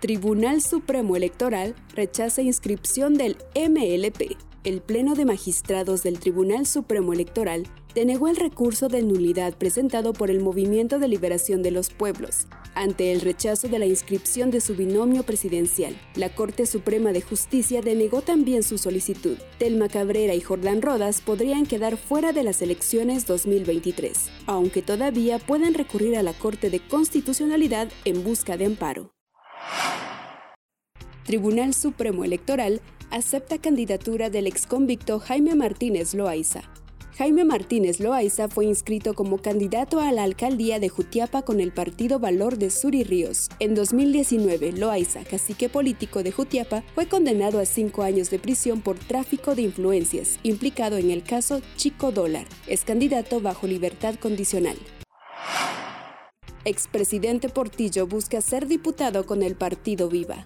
Tribunal Supremo Electoral rechaza inscripción del MLP. El Pleno de Magistrados del Tribunal Supremo Electoral denegó el recurso de nulidad presentado por el Movimiento de Liberación de los Pueblos ante el rechazo de la inscripción de su binomio presidencial. La Corte Suprema de Justicia denegó también su solicitud. Telma Cabrera y Jordán Rodas podrían quedar fuera de las elecciones 2023, aunque todavía pueden recurrir a la Corte de Constitucionalidad en busca de amparo. Tribunal Supremo Electoral acepta candidatura del exconvicto Jaime Martínez Loaiza. Jaime Martínez Loaiza fue inscrito como candidato a la alcaldía de Jutiapa con el partido Valor de Suri Ríos. En 2019, Loaiza, cacique político de Jutiapa, fue condenado a cinco años de prisión por tráfico de influencias, implicado en el caso Chico Dólar. Es candidato bajo libertad condicional. Expresidente Portillo busca ser diputado con el partido Viva.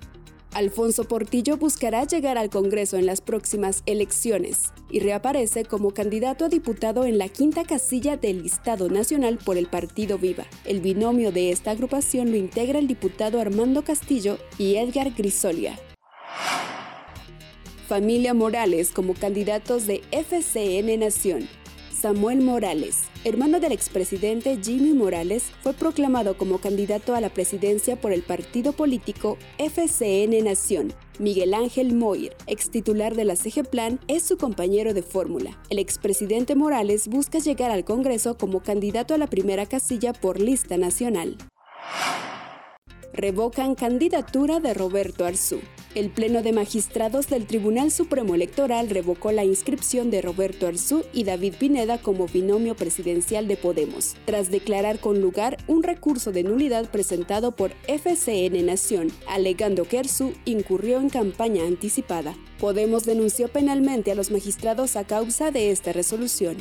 Alfonso Portillo buscará llegar al Congreso en las próximas elecciones y reaparece como candidato a diputado en la quinta casilla del listado nacional por el Partido Viva. El binomio de esta agrupación lo integra el diputado Armando Castillo y Edgar Grisolia. Familia Morales como candidatos de FCN Nación. Samuel Morales, hermano del expresidente Jimmy Morales, fue proclamado como candidato a la presidencia por el partido político FCN Nación. Miguel Ángel Moir, ex titular de la CG Plan, es su compañero de fórmula. El expresidente Morales busca llegar al Congreso como candidato a la primera casilla por lista nacional revocan candidatura de Roberto Arzú. El Pleno de Magistrados del Tribunal Supremo Electoral revocó la inscripción de Roberto Arzú y David Pineda como binomio presidencial de Podemos, tras declarar con lugar un recurso de nulidad presentado por FCN Nación, alegando que Arzú incurrió en campaña anticipada. Podemos denunció penalmente a los magistrados a causa de esta resolución.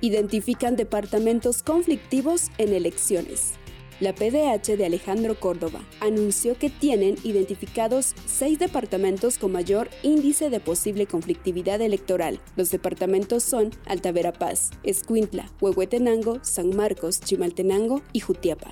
Identifican departamentos conflictivos en elecciones. La PDH de Alejandro Córdoba anunció que tienen identificados seis departamentos con mayor índice de posible conflictividad electoral. Los departamentos son Alta Verapaz, Escuintla, Huehuetenango, San Marcos, Chimaltenango y Jutiapa.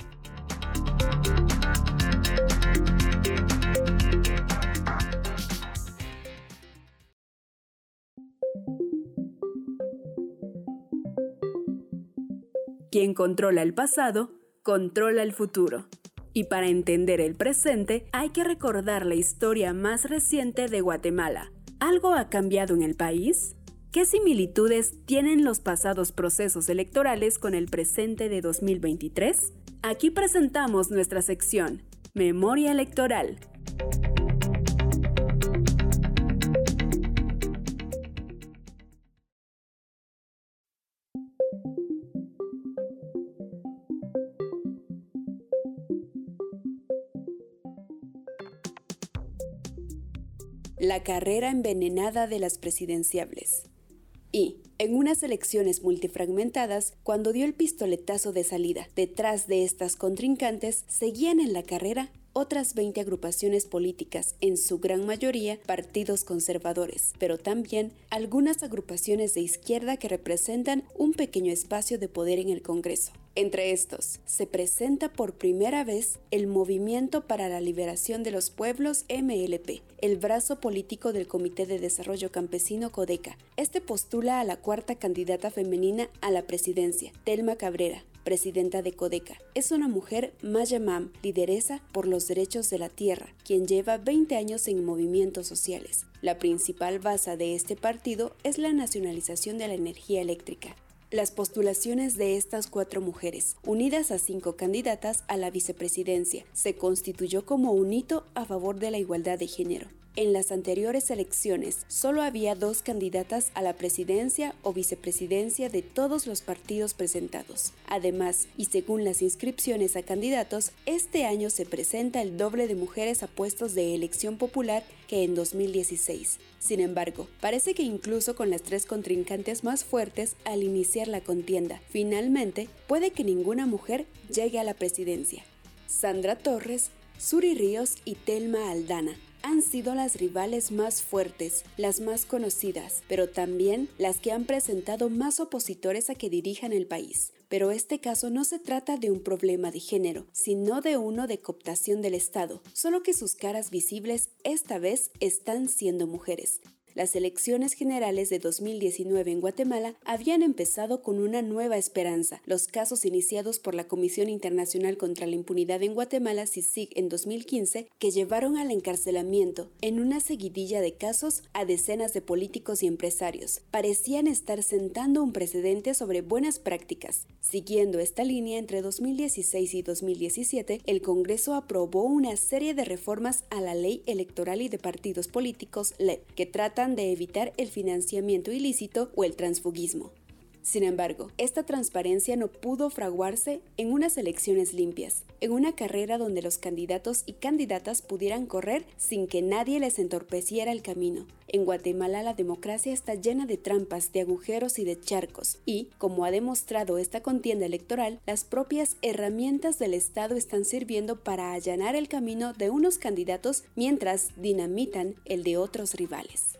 Quien controla el pasado controla el futuro. Y para entender el presente hay que recordar la historia más reciente de Guatemala. ¿Algo ha cambiado en el país? ¿Qué similitudes tienen los pasados procesos electorales con el presente de 2023? Aquí presentamos nuestra sección, Memoria Electoral, La carrera envenenada de las presidenciables. Y, en unas elecciones multifragmentadas, cuando dio el pistoletazo de salida, detrás de estas contrincantes seguían en la carrera otras 20 agrupaciones políticas, en su gran mayoría partidos conservadores, pero también algunas agrupaciones de izquierda que representan un pequeño espacio de poder en el Congreso. Entre estos, se presenta por primera vez el Movimiento para la Liberación de los Pueblos MLP, el brazo político del Comité de Desarrollo Campesino Codeca. Este postula a la cuarta candidata femenina a la presidencia, Telma Cabrera, presidenta de Codeca. Es una mujer mayamam, lideresa por los derechos de la tierra, quien lleva 20 años en movimientos sociales. La principal base de este partido es la nacionalización de la energía eléctrica las postulaciones de estas cuatro mujeres, unidas a cinco candidatas a la vicepresidencia, se constituyó como un hito a favor de la igualdad de género. En las anteriores elecciones solo había dos candidatas a la presidencia o vicepresidencia de todos los partidos presentados. Además, y según las inscripciones a candidatos, este año se presenta el doble de mujeres a puestos de elección popular que en 2016. Sin embargo, parece que incluso con las tres contrincantes más fuertes al iniciar la contienda, finalmente puede que ninguna mujer llegue a la presidencia. Sandra Torres, Suri Ríos y Telma Aldana han sido las rivales más fuertes, las más conocidas, pero también las que han presentado más opositores a que dirijan el país. Pero este caso no se trata de un problema de género, sino de uno de cooptación del Estado, solo que sus caras visibles esta vez están siendo mujeres. Las elecciones generales de 2019 en Guatemala habían empezado con una nueva esperanza. Los casos iniciados por la Comisión Internacional contra la Impunidad en Guatemala, CICIG, en 2015, que llevaron al encarcelamiento, en una seguidilla de casos, a decenas de políticos y empresarios, parecían estar sentando un precedente sobre buenas prácticas. Siguiendo esta línea, entre 2016 y 2017, el Congreso aprobó una serie de reformas a la Ley Electoral y de Partidos Políticos, LEP, que trata de evitar el financiamiento ilícito o el transfugismo. Sin embargo, esta transparencia no pudo fraguarse en unas elecciones limpias, en una carrera donde los candidatos y candidatas pudieran correr sin que nadie les entorpeciera el camino. En Guatemala la democracia está llena de trampas, de agujeros y de charcos, y, como ha demostrado esta contienda electoral, las propias herramientas del Estado están sirviendo para allanar el camino de unos candidatos mientras dinamitan el de otros rivales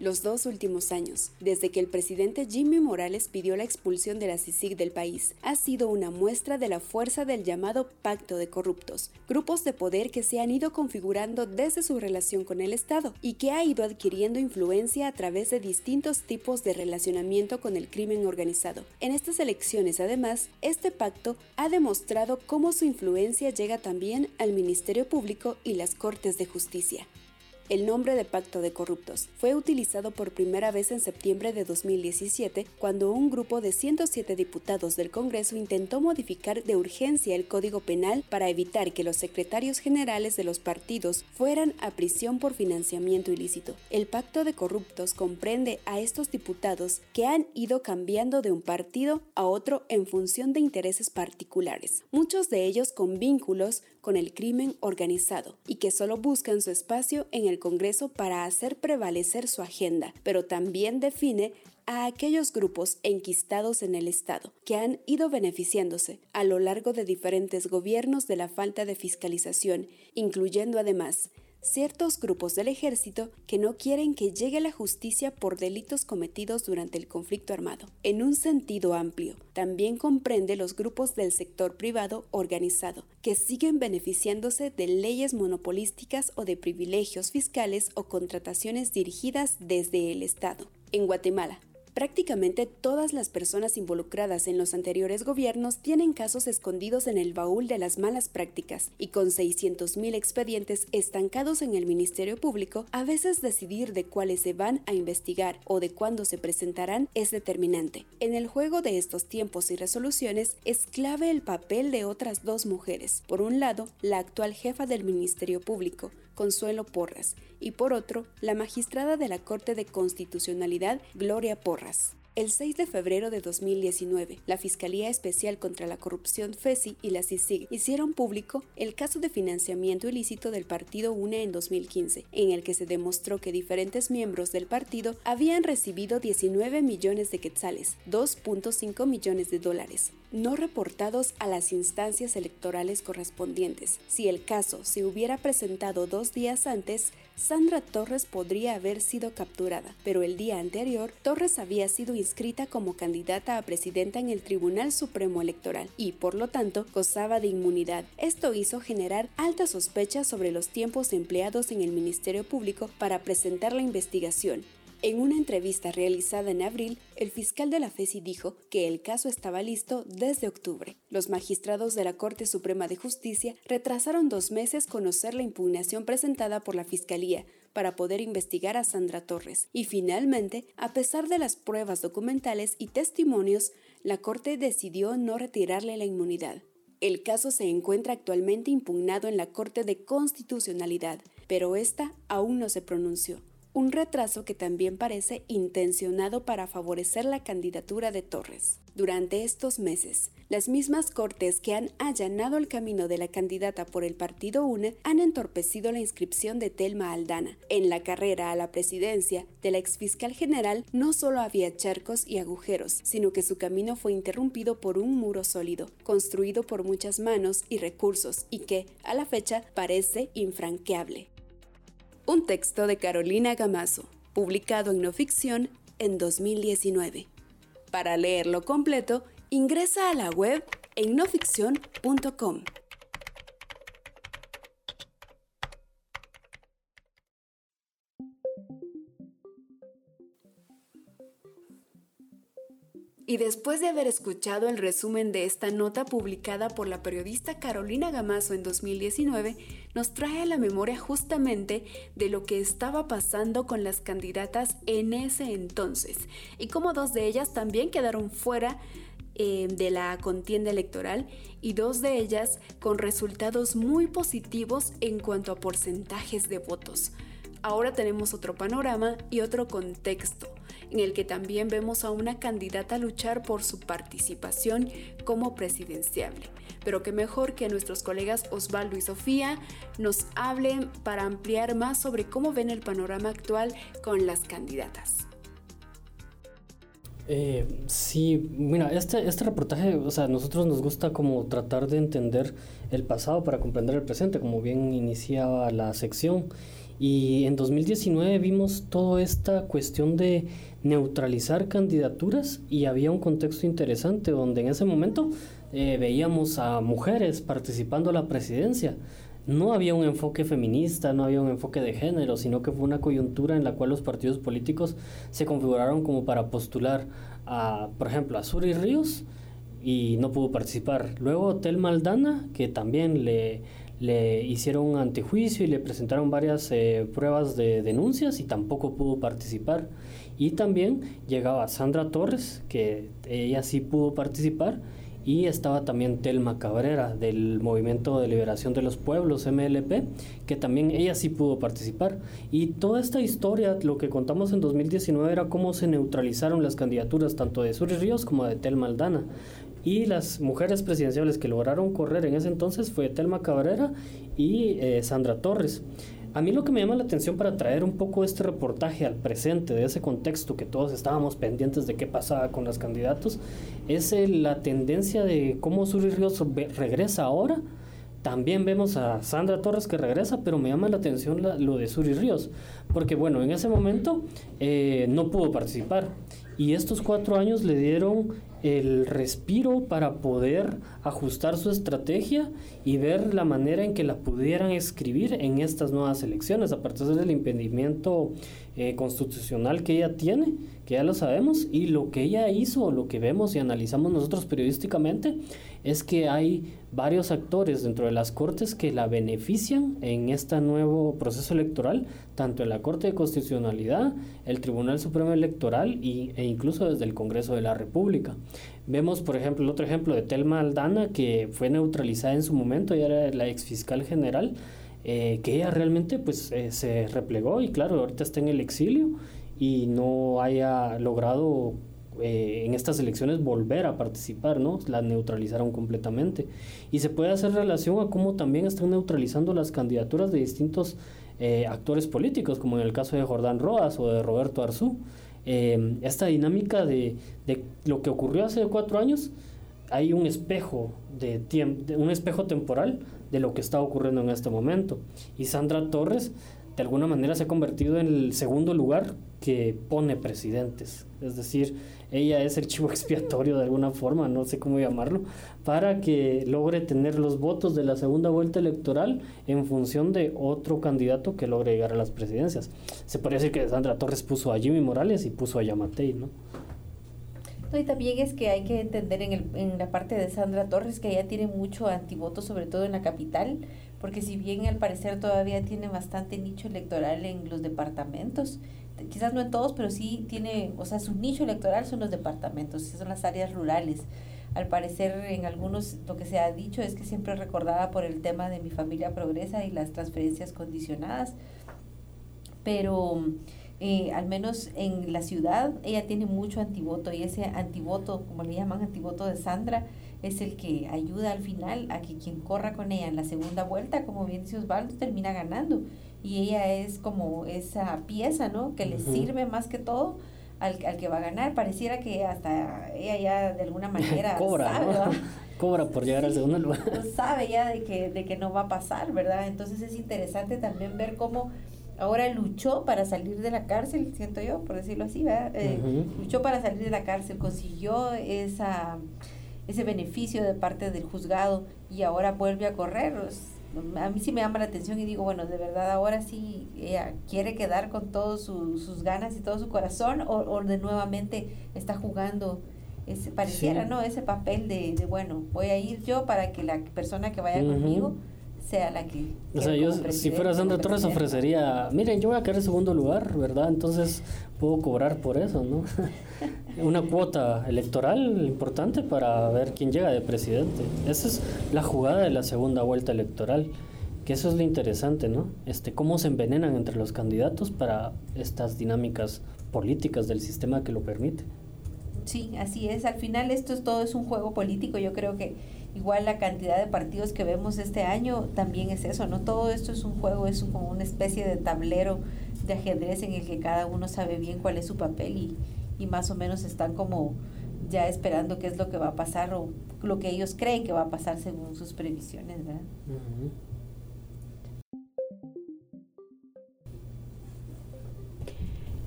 los dos últimos años, desde que el presidente Jimmy Morales pidió la expulsión de la CICIG del país, ha sido una muestra de la fuerza del llamado Pacto de Corruptos, grupos de poder que se han ido configurando desde su relación con el Estado y que ha ido adquiriendo influencia a través de distintos tipos de relacionamiento con el crimen organizado. En estas elecciones, además, este pacto ha demostrado cómo su influencia llega también al Ministerio Público y las Cortes de Justicia. El nombre de Pacto de Corruptos fue utilizado por primera vez en septiembre de 2017 cuando un grupo de 107 diputados del Congreso intentó modificar de urgencia el Código Penal para evitar que los secretarios generales de los partidos fueran a prisión por financiamiento ilícito. El Pacto de Corruptos comprende a estos diputados que han ido cambiando de un partido a otro en función de intereses particulares, muchos de ellos con vínculos con el crimen organizado y que solo buscan su espacio en el Congreso para hacer prevalecer su agenda, pero también define a aquellos grupos enquistados en el Estado que han ido beneficiándose a lo largo de diferentes gobiernos de la falta de fiscalización, incluyendo además ciertos grupos del ejército que no quieren que llegue la justicia por delitos cometidos durante el conflicto armado. En un sentido amplio, también comprende los grupos del sector privado organizado, que siguen beneficiándose de leyes monopolísticas o de privilegios fiscales o contrataciones dirigidas desde el Estado. En Guatemala, Prácticamente todas las personas involucradas en los anteriores gobiernos tienen casos escondidos en el baúl de las malas prácticas y con 600.000 expedientes estancados en el Ministerio Público, a veces decidir de cuáles se van a investigar o de cuándo se presentarán es determinante. En el juego de estos tiempos y resoluciones es clave el papel de otras dos mujeres. Por un lado, la actual jefa del Ministerio Público, Consuelo Porras, y por otro, la magistrada de la Corte de Constitucionalidad, Gloria Porras. El 6 de febrero de 2019, la Fiscalía Especial contra la Corrupción FESI y la CICIG hicieron público el caso de financiamiento ilícito del partido UNE en 2015, en el que se demostró que diferentes miembros del partido habían recibido 19 millones de quetzales, 2.5 millones de dólares, no reportados a las instancias electorales correspondientes. Si el caso se hubiera presentado dos días antes, Sandra Torres podría haber sido capturada, pero el día anterior, Torres había sido inscrita como candidata a presidenta en el Tribunal Supremo Electoral y, por lo tanto, gozaba de inmunidad. Esto hizo generar altas sospechas sobre los tiempos empleados en el Ministerio Público para presentar la investigación, en una entrevista realizada en abril, el fiscal de la FESI dijo que el caso estaba listo desde octubre. Los magistrados de la Corte Suprema de Justicia retrasaron dos meses conocer la impugnación presentada por la Fiscalía para poder investigar a Sandra Torres. Y finalmente, a pesar de las pruebas documentales y testimonios, la Corte decidió no retirarle la inmunidad. El caso se encuentra actualmente impugnado en la Corte de Constitucionalidad, pero esta aún no se pronunció un retraso que también parece intencionado para favorecer la candidatura de Torres. Durante estos meses, las mismas cortes que han allanado el camino de la candidata por el partido UNE han entorpecido la inscripción de Telma Aldana. En la carrera a la presidencia de la exfiscal general no solo había charcos y agujeros, sino que su camino fue interrumpido por un muro sólido, construido por muchas manos y recursos, y que, a la fecha, parece infranqueable. Un texto de Carolina Gamazo, publicado en no ficción en 2019. Para leerlo completo, ingresa a la web en noficción.com. Y después de haber escuchado el resumen de esta nota publicada por la periodista Carolina Gamazo en 2019, nos trae a la memoria justamente de lo que estaba pasando con las candidatas en ese entonces y cómo dos de ellas también quedaron fuera eh, de la contienda electoral y dos de ellas con resultados muy positivos en cuanto a porcentajes de votos. Ahora tenemos otro panorama y otro contexto en el que también vemos a una candidata luchar por su participación como presidenciable. Pero que mejor que nuestros colegas Osvaldo y Sofía nos hablen para ampliar más sobre cómo ven el panorama actual con las candidatas. Eh, sí, mira, este, este reportaje, o sea, a nosotros nos gusta como tratar de entender el pasado para comprender el presente, como bien iniciaba la sección. Y en 2019 vimos toda esta cuestión de neutralizar candidaturas y había un contexto interesante donde en ese momento eh, veíamos a mujeres participando en la presidencia. No había un enfoque feminista, no había un enfoque de género, sino que fue una coyuntura en la cual los partidos políticos se configuraron como para postular a, por ejemplo, a Suri Ríos y no pudo participar. Luego Tel Maldana, que también le, le hicieron un antejuicio y le presentaron varias eh, pruebas de denuncias y tampoco pudo participar. Y también llegaba Sandra Torres, que ella sí pudo participar, y estaba también Telma Cabrera del Movimiento de Liberación de los Pueblos, MLP, que también ella sí pudo participar. Y toda esta historia, lo que contamos en 2019 era cómo se neutralizaron las candidaturas tanto de Suri Ríos como de Telma Aldana. Y las mujeres presidenciales que lograron correr en ese entonces fue Telma Cabrera y eh, Sandra Torres. A mí lo que me llama la atención para traer un poco este reportaje al presente, de ese contexto que todos estábamos pendientes de qué pasaba con los candidatos, es la tendencia de cómo Suri Ríos regresa ahora. También vemos a Sandra Torres que regresa, pero me llama la atención lo de Suri Ríos, porque bueno, en ese momento eh, no pudo participar y estos cuatro años le dieron el respiro para poder ajustar su estrategia y ver la manera en que la pudieran escribir en estas nuevas elecciones, a partir del impedimento eh, constitucional que ella tiene, que ya lo sabemos, y lo que ella hizo, lo que vemos y analizamos nosotros periodísticamente, es que hay varios actores dentro de las cortes que la benefician en este nuevo proceso electoral, tanto en la Corte de Constitucionalidad, el Tribunal Supremo Electoral y, e incluso desde el Congreso de la República. Vemos, por ejemplo, el otro ejemplo de Telma Aldana, que fue neutralizada en su momento y era la ex fiscal general, eh, que ella realmente pues, eh, se replegó y claro, ahorita está en el exilio y no haya logrado eh, en estas elecciones volver a participar, ¿no? La neutralizaron completamente. Y se puede hacer relación a cómo también están neutralizando las candidaturas de distintos actores políticos, como en el caso de Jordán Roas o de Roberto Arzú. esta dinámica de, de, lo que ocurrió hace cuatro años, hay un espejo de, tiempo, un espejo temporal de lo que está ocurriendo en este momento. Y Sandra Torres, de alguna manera, se ha convertido en el segundo lugar que pone presidentes. Es decir, ella es el chivo expiatorio de alguna forma, no sé cómo llamarlo, para que logre tener los votos de la segunda vuelta electoral en función de otro candidato que logre llegar a las presidencias. Se podría decir que Sandra Torres puso a Jimmy Morales y puso a Yamatei, ¿no? y también es que hay que entender en, el, en la parte de Sandra Torres que ella tiene mucho antivoto, sobre todo en la capital, porque si bien al parecer todavía tiene bastante nicho electoral en los departamentos, quizás no en todos, pero sí tiene, o sea, su nicho electoral son los departamentos, son las áreas rurales. Al parecer en algunos lo que se ha dicho es que siempre recordada por el tema de mi familia progresa y las transferencias condicionadas, pero eh, al menos en la ciudad, ella tiene mucho antivoto y ese antivoto, como le llaman antivoto de Sandra, es el que ayuda al final a que quien corra con ella en la segunda vuelta, como bien dice Osvaldo, termina ganando. Y ella es como esa pieza, ¿no? Que le sirve más que todo al, al, que va a ganar. Pareciera que hasta ella ya de alguna manera cobra, sabe, cobra por llegar al segundo lugar. sabe ya de que, de que no va a pasar, ¿verdad? Entonces es interesante también ver cómo ahora luchó para salir de la cárcel, siento yo, por decirlo así, ¿verdad? Eh, luchó para salir de la cárcel, consiguió esa, ese beneficio de parte del juzgado y ahora vuelve a correr. A mí sí me llama la atención y digo, bueno, de verdad ahora sí ella quiere quedar con todas sus ganas y todo su corazón o, o de nuevamente está jugando ese, pareciera, ¿no? Ese papel de, de, bueno, voy a ir yo para que la persona que vaya conmigo sea la que... O sea, yo si fuera Sandra Torres ofrecería, miren, yo voy a quedar en segundo lugar, ¿verdad? Entonces puedo cobrar por eso, ¿no? Una cuota electoral importante para ver quién llega de presidente. Esa es la jugada de la segunda vuelta electoral, que eso es lo interesante, ¿no? Este, cómo se envenenan entre los candidatos para estas dinámicas políticas del sistema que lo permite. Sí, así es. Al final esto es todo es un juego político. Yo creo que igual la cantidad de partidos que vemos este año también es eso, ¿no? Todo esto es un juego, es como una especie de tablero de ajedrez en el que cada uno sabe bien cuál es su papel y, y más o menos están como ya esperando qué es lo que va a pasar o lo que ellos creen que va a pasar según sus previsiones, ¿verdad?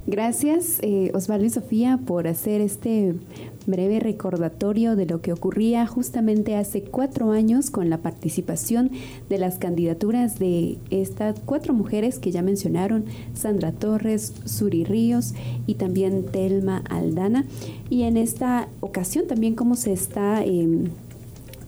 Gracias eh, Osvaldo y Sofía por hacer este breve recordatorio de lo que ocurría justamente hace cuatro años con la participación de las candidaturas de estas cuatro mujeres que ya mencionaron, Sandra Torres, Suri Ríos y también Telma Aldana. Y en esta ocasión también cómo se está... Em,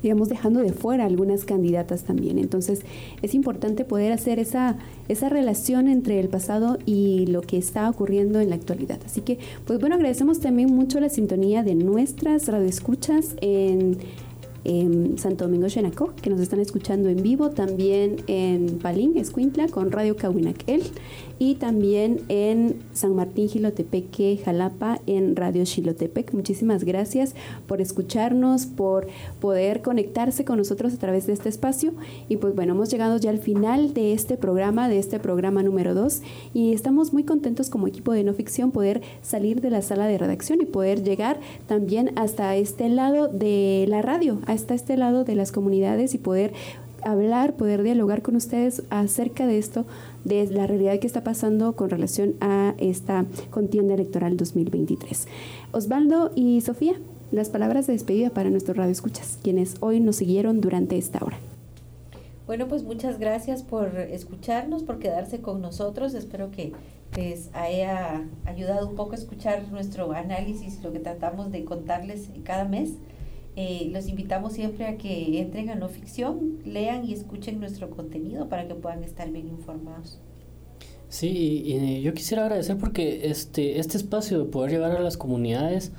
digamos, dejando de fuera algunas candidatas también. Entonces, es importante poder hacer esa, esa relación entre el pasado y lo que está ocurriendo en la actualidad. Así que, pues bueno, agradecemos también mucho la sintonía de nuestras radioescuchas en Santo Domingo Xenacó, que nos están escuchando en vivo, también en Palín, Escuintla, con Radio Cahuinaquel, y también en San Martín Gilotepeque, Jalapa, en Radio Xilotepec. Muchísimas gracias por escucharnos, por poder conectarse con nosotros a través de este espacio. Y pues bueno, hemos llegado ya al final de este programa, de este programa número 2, y estamos muy contentos como equipo de no ficción poder salir de la sala de redacción y poder llegar también hasta este lado de la radio, hasta este lado de las comunidades y poder hablar, poder dialogar con ustedes acerca de esto, de la realidad que está pasando con relación a esta contienda electoral 2023. Osvaldo y Sofía, las palabras de despedida para nuestros radioescuchas, quienes hoy nos siguieron durante esta hora. Bueno, pues muchas gracias por escucharnos, por quedarse con nosotros. Espero que les haya ayudado un poco a escuchar nuestro análisis, lo que tratamos de contarles cada mes. Eh, los invitamos siempre a que entren a no ficción, lean y escuchen nuestro contenido para que puedan estar bien informados. Sí, y, yo quisiera agradecer porque este, este espacio de poder llegar a las comunidades,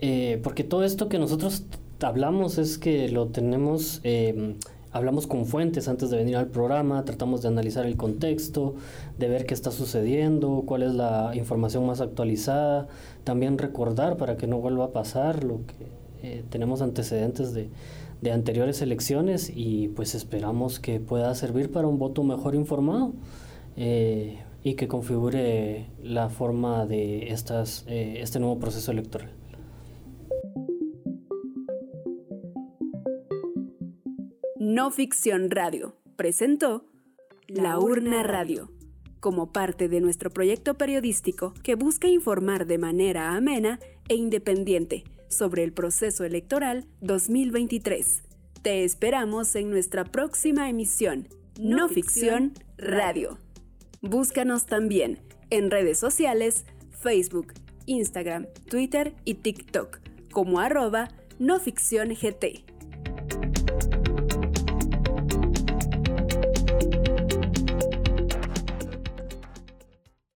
eh, porque todo esto que nosotros hablamos es que lo tenemos, eh, hablamos con fuentes antes de venir al programa, tratamos de analizar el contexto, de ver qué está sucediendo, cuál es la información más actualizada, también recordar para que no vuelva a pasar lo que eh, tenemos antecedentes de, de, anteriores elecciones y pues esperamos que pueda servir para un voto mejor informado eh, y que configure la forma de estas, eh, este nuevo proceso electoral. No Ficción Radio presentó La Urna Radio como parte de nuestro proyecto periodístico que busca informar de manera amena e independiente sobre el proceso electoral 2023. Te esperamos en nuestra próxima emisión, No, Ficción Radio. Búscanos también en redes sociales, Facebook, Instagram, Twitter y TikTok como arroba no ficción GT.